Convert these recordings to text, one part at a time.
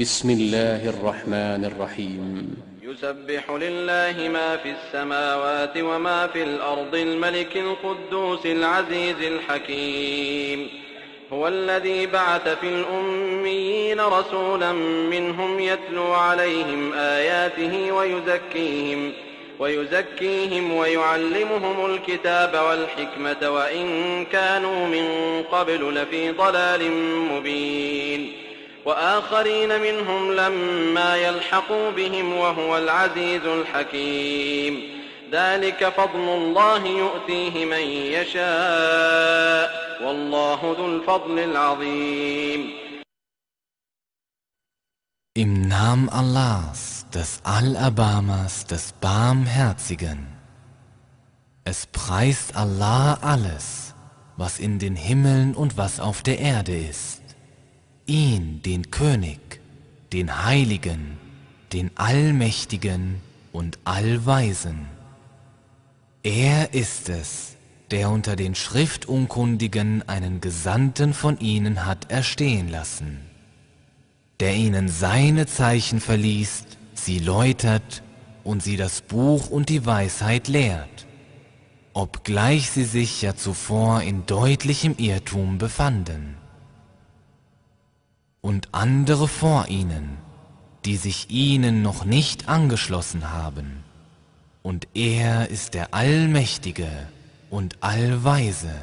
بسم الله الرحمن الرحيم. يسبح لله ما في السماوات وما في الأرض الملك القدوس العزيز الحكيم. هو الذي بعث في الأميين رسولا منهم يتلو عليهم آياته ويزكيهم ويزكيهم ويعلمهم الكتاب والحكمة وإن كانوا من قبل لفي ضلال مبين. وآخرين منهم لما يلحقوا بهم وهو العزيز الحكيم ذلك فضل الله يؤتيه من يشاء والله ذو الفضل العظيم Im Namen Allahs, des Allerbarmers, des Barmherzigen. Es preist Allah alles, was in den Himmeln und was auf der Erde ist. Ihn, den König, den Heiligen, den Allmächtigen und Allweisen. Er ist es, der unter den Schriftunkundigen einen Gesandten von ihnen hat erstehen lassen der ihnen seine Zeichen verliest, sie läutert und sie das Buch und die Weisheit lehrt, obgleich sie sich ja zuvor in deutlichem Irrtum befanden Und andere vor ihnen, die sich ihnen noch nicht angeschlossen haben, und er ist der Allmächtige und Allweise.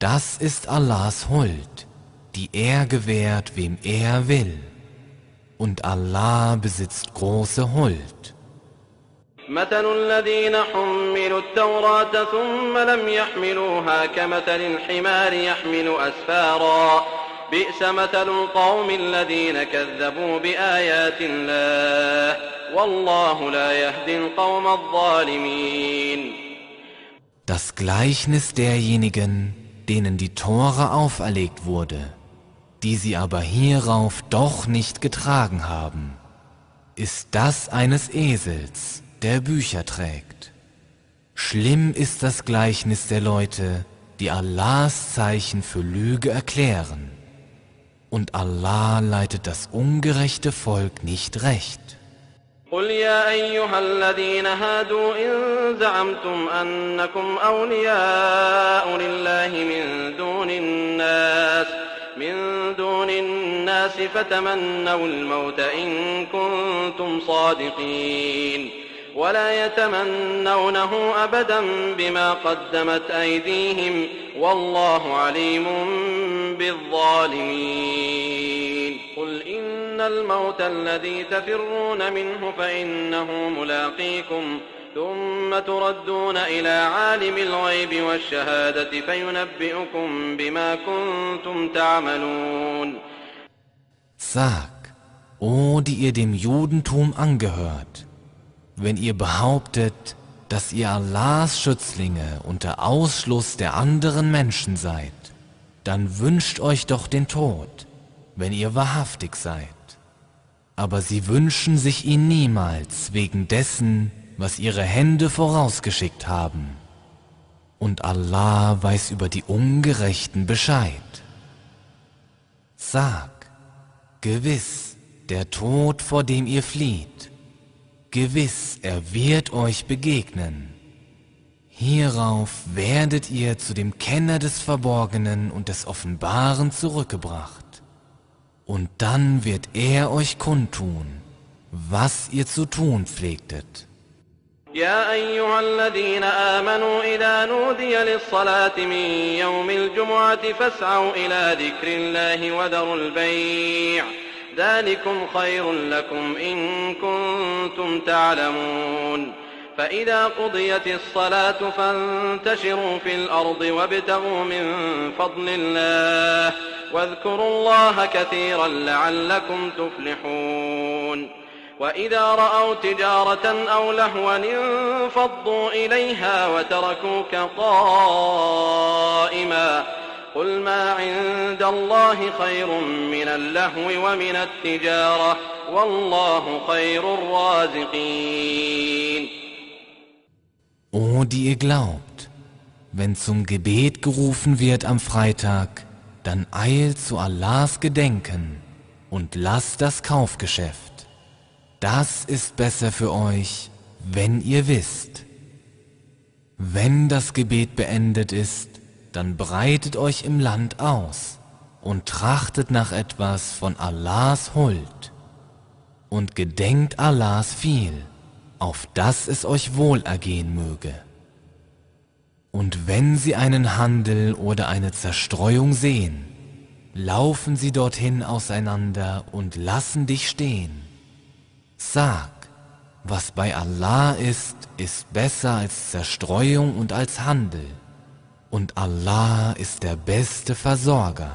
Das ist Allahs Huld die er gewährt, wem er will. Und Allah besitzt große Huld. مثل الذين حملوا التوراة ثم لم يحملوها كمثل الحمار يحمل أسفارا بئس مثل القوم الذين كذبوا بآيات الله والله لا يهدي القوم الظالمين Das Gleichnis derjenigen, denen die Tore auferlegt wurde, die sie aber hierauf doch nicht getragen haben, ist das eines Esels, der Bücher trägt. Schlimm ist das Gleichnis der Leute, die Allahs Zeichen für Lüge erklären. Und Allah leitet das ungerechte Volk nicht recht. قل يا أيها الذين هادوا إن زعمتم أنكم أولياء لله من دون الناس من دون الناس فتمنوا الموت إن كنتم صادقين ولا يتمنونه أبدا بما قدمت أيديهم والله عليم بالظالمين قل إن الموت الذي تفرون منه فإنه ملاقيكم ثم تردون إلى عالم الغيب والشهادة فينبئكم بما كنتم تعملون Sag, o die ihr dem Judentum angehört, wenn ihr behauptet, dass ihr Allahs Schützlinge unter Ausschluss der anderen Menschen seid, dann wünscht euch doch den Tod, wenn ihr wahrhaftig seid. Aber sie wünschen sich ihn niemals wegen dessen, was ihre Hände vorausgeschickt haben. Und Allah weiß über die Ungerechten Bescheid. Sag, gewiss, der Tod, vor dem ihr flieht, gewiss, er wird euch begegnen. Hierauf werdet ihr zu dem Kenner des Verborgenen und des Offenbaren zurückgebracht. Und dann wird er euch kundtun, was ihr zu tun pflegtet. يا أيها الذين آمنوا إذا نودي للصلاة من يوم الجمعة فاسعوا إلى ذكر الله وذروا البيع ذلكم خير لكم إن كنتم تعلمون فإذا قضيت الصلاة فانتشروا في الأرض وابتغوا من فضل الله واذكروا الله كثيرا لعلكم تفلحون. وإذا رأوا تجارة أو لهوا انفضوا إليها وتركوك قائما. قل ما عند الله خير من اللهو ومن التجارة والله خير الرازقين. Die ihr glaubt, wenn zum Gebet gerufen wird am Freitag, dann eilt zu Allahs Gedenken und lasst das Kaufgeschäft. Das ist besser für euch, wenn ihr wisst. Wenn das Gebet beendet ist, dann breitet euch im Land aus und trachtet nach etwas von Allahs Huld und gedenkt Allahs viel, auf dass es euch wohl ergehen möge. Und wenn sie einen Handel oder eine Zerstreuung sehen, laufen sie dorthin auseinander und lassen dich stehen. Sag, was bei Allah ist, ist besser als Zerstreuung und als Handel. Und Allah ist der beste Versorger.